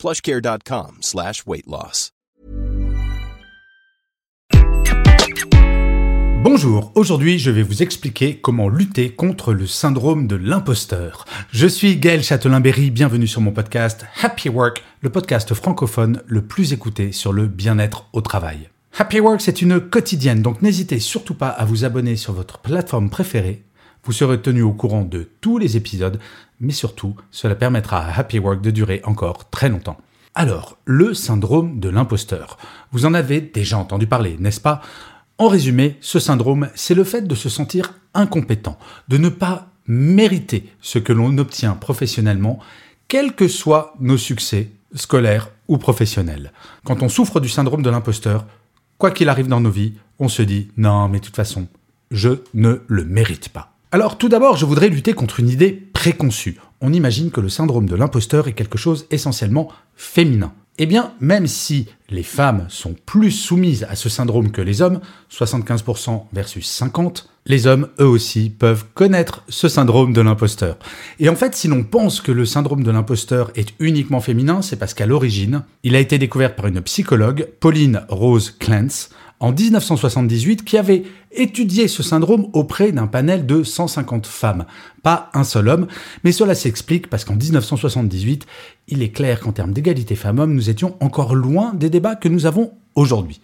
plushcare.com slash weight loss. Bonjour, aujourd'hui je vais vous expliquer comment lutter contre le syndrome de l'imposteur. Je suis Gaël Châtelain-Berry, bienvenue sur mon podcast Happy Work, le podcast francophone le plus écouté sur le bien-être au travail. Happy Work, c'est une quotidienne, donc n'hésitez surtout pas à vous abonner sur votre plateforme préférée. Vous serez tenu au courant de tous les épisodes, mais surtout, cela permettra à Happy Work de durer encore très longtemps. Alors, le syndrome de l'imposteur. Vous en avez déjà entendu parler, n'est-ce pas? En résumé, ce syndrome, c'est le fait de se sentir incompétent, de ne pas mériter ce que l'on obtient professionnellement, quels que soient nos succès scolaires ou professionnels. Quand on souffre du syndrome de l'imposteur, quoi qu'il arrive dans nos vies, on se dit non, mais de toute façon, je ne le mérite pas. Alors tout d'abord, je voudrais lutter contre une idée préconçue. On imagine que le syndrome de l'imposteur est quelque chose essentiellement féminin. Eh bien, même si les femmes sont plus soumises à ce syndrome que les hommes, 75% versus 50%, les hommes, eux aussi, peuvent connaître ce syndrome de l'imposteur. Et en fait, si l'on pense que le syndrome de l'imposteur est uniquement féminin, c'est parce qu'à l'origine, il a été découvert par une psychologue, Pauline Rose Clance, en 1978 qui avait étudié ce syndrome auprès d'un panel de 150 femmes. Pas un seul homme, mais cela s'explique parce qu'en 1978, il est clair qu'en termes d'égalité femmes-hommes, nous étions encore loin des débats que nous avons aujourd'hui.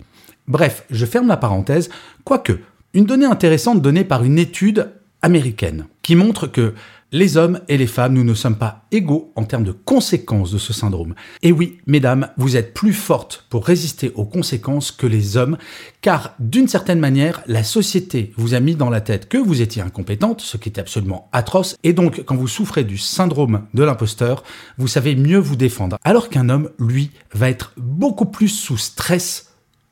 Bref, je ferme la parenthèse, quoique, une donnée intéressante donnée par une étude américaine qui montre que les hommes et les femmes, nous ne sommes pas égaux en termes de conséquences de ce syndrome. Et oui, mesdames, vous êtes plus fortes pour résister aux conséquences que les hommes, car d'une certaine manière, la société vous a mis dans la tête que vous étiez incompétente, ce qui est absolument atroce, et donc quand vous souffrez du syndrome de l'imposteur, vous savez mieux vous défendre, alors qu'un homme, lui, va être beaucoup plus sous stress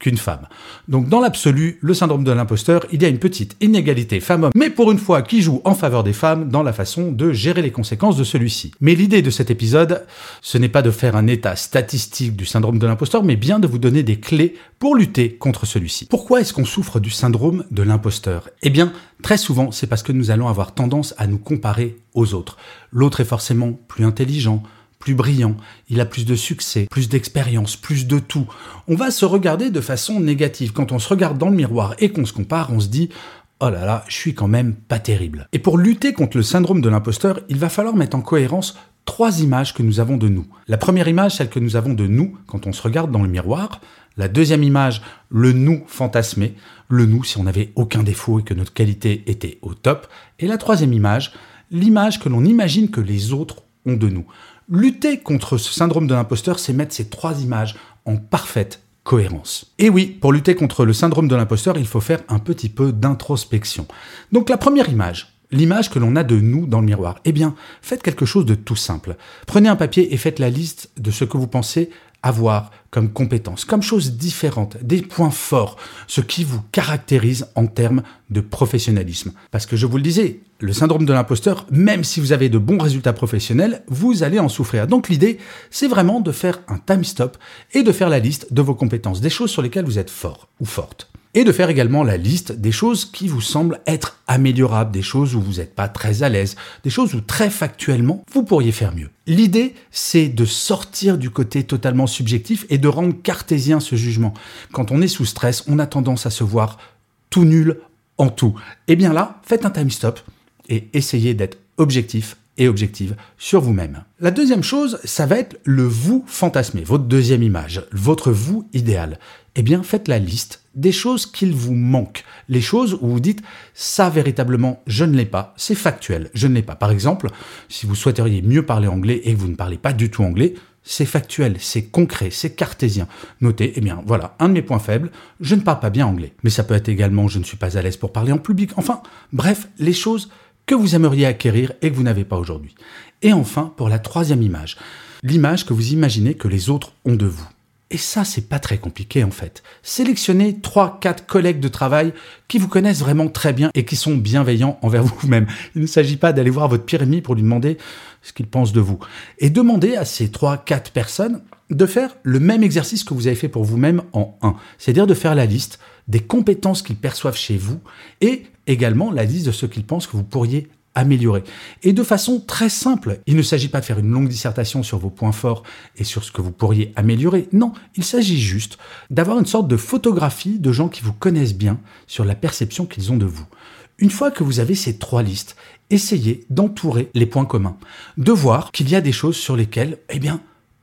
qu'une femme. Donc dans l'absolu, le syndrome de l'imposteur, il y a une petite inégalité femme-homme, mais pour une fois qui joue en faveur des femmes dans la façon de gérer les conséquences de celui-ci. Mais l'idée de cet épisode, ce n'est pas de faire un état statistique du syndrome de l'imposteur, mais bien de vous donner des clés pour lutter contre celui-ci. Pourquoi est-ce qu'on souffre du syndrome de l'imposteur? Eh bien, très souvent, c'est parce que nous allons avoir tendance à nous comparer aux autres. L'autre est forcément plus intelligent, plus brillant, il a plus de succès, plus d'expérience, plus de tout. On va se regarder de façon négative. Quand on se regarde dans le miroir et qu'on se compare, on se dit Oh là là, je suis quand même pas terrible. Et pour lutter contre le syndrome de l'imposteur, il va falloir mettre en cohérence trois images que nous avons de nous. La première image, celle que nous avons de nous quand on se regarde dans le miroir. La deuxième image, le nous fantasmé. Le nous si on n'avait aucun défaut et que notre qualité était au top. Et la troisième image, l'image que l'on imagine que les autres ont de nous. Lutter contre ce syndrome de l'imposteur, c'est mettre ces trois images en parfaite cohérence. Et oui, pour lutter contre le syndrome de l'imposteur, il faut faire un petit peu d'introspection. Donc la première image, l'image que l'on a de nous dans le miroir, eh bien, faites quelque chose de tout simple. Prenez un papier et faites la liste de ce que vous pensez avoir comme compétences, comme choses différentes, des points forts, ce qui vous caractérise en termes de professionnalisme. Parce que je vous le disais, le syndrome de l'imposteur, même si vous avez de bons résultats professionnels, vous allez en souffrir. Donc l'idée, c'est vraiment de faire un time stop et de faire la liste de vos compétences, des choses sur lesquelles vous êtes fort ou forte et de faire également la liste des choses qui vous semblent être améliorables, des choses où vous n'êtes pas très à l'aise, des choses où très factuellement vous pourriez faire mieux. L'idée, c'est de sortir du côté totalement subjectif et de rendre cartésien ce jugement. Quand on est sous stress, on a tendance à se voir tout nul en tout. Et eh bien là, faites un time stop et essayez d'être objectif et objective sur vous-même. La deuxième chose, ça va être le vous fantasmé, votre deuxième image, votre vous idéal. Eh bien, faites la liste des choses qu'il vous manque, les choses où vous dites ça véritablement je ne l'ai pas, c'est factuel, je ne l'ai pas. Par exemple, si vous souhaiteriez mieux parler anglais et que vous ne parlez pas du tout anglais, c'est factuel, c'est concret, c'est cartésien. Notez, eh bien voilà, un de mes points faibles, je ne parle pas bien anglais. Mais ça peut être également je ne suis pas à l'aise pour parler en public. Enfin, bref, les choses que vous aimeriez acquérir et que vous n'avez pas aujourd'hui. Et enfin, pour la troisième image, l'image que vous imaginez que les autres ont de vous. Et ça, c'est pas très compliqué en fait. Sélectionnez 3-4 collègues de travail qui vous connaissent vraiment très bien et qui sont bienveillants envers vous-même. Il ne s'agit pas d'aller voir votre pire ennemi pour lui demander ce qu'il pense de vous. Et demandez à ces 3-4 personnes de faire le même exercice que vous avez fait pour vous-même en 1. C'est-à-dire de faire la liste des compétences qu'ils perçoivent chez vous et également la liste de ce qu'ils pensent que vous pourriez améliorer. Et de façon très simple, il ne s'agit pas de faire une longue dissertation sur vos points forts et sur ce que vous pourriez améliorer. Non, il s'agit juste d'avoir une sorte de photographie de gens qui vous connaissent bien sur la perception qu'ils ont de vous. Une fois que vous avez ces trois listes, essayez d'entourer les points communs, de voir qu'il y a des choses sur lesquelles, eh bien,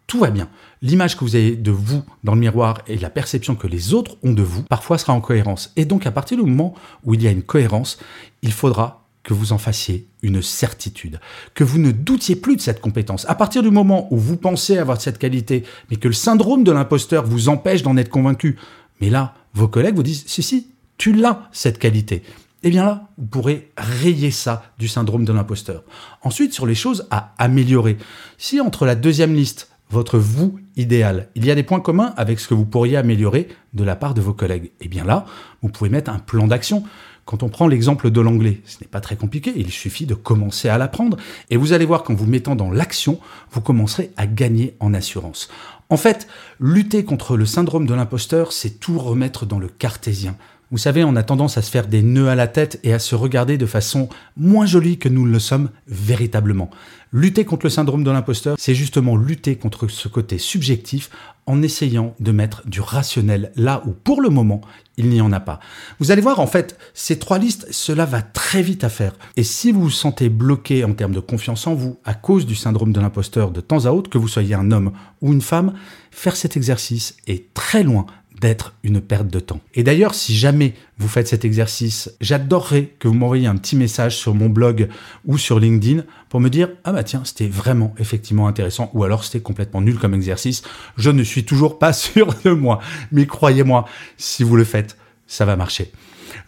tout va bien. L'image que vous avez de vous dans le miroir et la perception que les autres ont de vous, parfois sera en cohérence. Et donc, à partir du moment où il y a une cohérence, il faudra que vous en fassiez une certitude, que vous ne doutiez plus de cette compétence. À partir du moment où vous pensez avoir cette qualité, mais que le syndrome de l'imposteur vous empêche d'en être convaincu, mais là, vos collègues vous disent, si, si, tu l'as, cette qualité. Eh bien là, vous pourrez rayer ça du syndrome de l'imposteur. Ensuite, sur les choses à améliorer. Si entre la deuxième liste, votre vous idéal, il y a des points communs avec ce que vous pourriez améliorer de la part de vos collègues, eh bien là, vous pouvez mettre un plan d'action. Quand on prend l'exemple de l'anglais, ce n'est pas très compliqué, il suffit de commencer à l'apprendre et vous allez voir qu'en vous mettant dans l'action, vous commencerez à gagner en assurance. En fait, lutter contre le syndrome de l'imposteur, c'est tout remettre dans le cartésien. Vous savez, on a tendance à se faire des nœuds à la tête et à se regarder de façon moins jolie que nous le sommes véritablement. Lutter contre le syndrome de l'imposteur, c'est justement lutter contre ce côté subjectif en essayant de mettre du rationnel là où pour le moment il n'y en a pas. Vous allez voir en fait, ces trois listes, cela va très vite à faire. Et si vous vous sentez bloqué en termes de confiance en vous à cause du syndrome de l'imposteur de temps à autre, que vous soyez un homme ou une femme, faire cet exercice est très loin d'être une perte de temps. Et d'ailleurs, si jamais vous faites cet exercice, j'adorerais que vous m'envoyiez un petit message sur mon blog ou sur LinkedIn pour me dire ah bah tiens, c'était vraiment effectivement intéressant ou alors c'était complètement nul comme exercice. Je ne suis toujours pas sûr de moi, mais croyez-moi, si vous le faites, ça va marcher.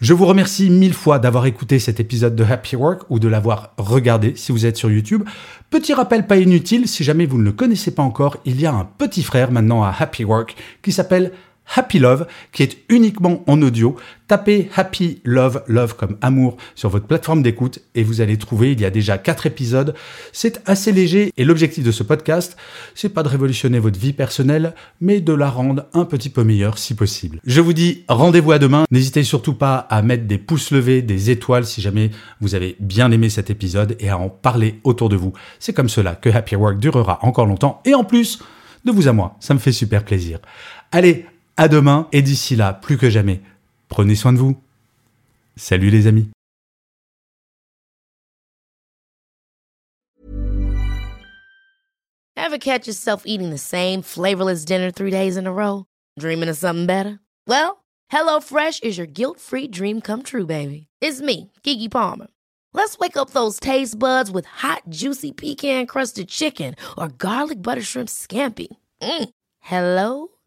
Je vous remercie mille fois d'avoir écouté cet épisode de Happy Work ou de l'avoir regardé si vous êtes sur YouTube. Petit rappel pas inutile, si jamais vous ne le connaissez pas encore, il y a un petit frère maintenant à Happy Work qui s'appelle Happy Love, qui est uniquement en audio. Tapez Happy Love, Love comme amour sur votre plateforme d'écoute et vous allez trouver, il y a déjà quatre épisodes. C'est assez léger et l'objectif de ce podcast, c'est pas de révolutionner votre vie personnelle, mais de la rendre un petit peu meilleure si possible. Je vous dis rendez-vous à demain. N'hésitez surtout pas à mettre des pouces levés, des étoiles si jamais vous avez bien aimé cet épisode et à en parler autour de vous. C'est comme cela que Happy Work durera encore longtemps et en plus, de vous à moi, ça me fait super plaisir. Allez, À demain et d'ici là, plus que jamais, prenez soin de vous. Salut les amis. Ever catch yourself eating the same flavorless dinner three days in a row? Dreaming of something better? Well, HelloFresh is your guilt-free dream come true, baby. It's me, Kiki Palmer. Let's wake up those taste buds with hot, juicy pecan-crusted chicken or garlic butter shrimp scampi. Mm. Hello?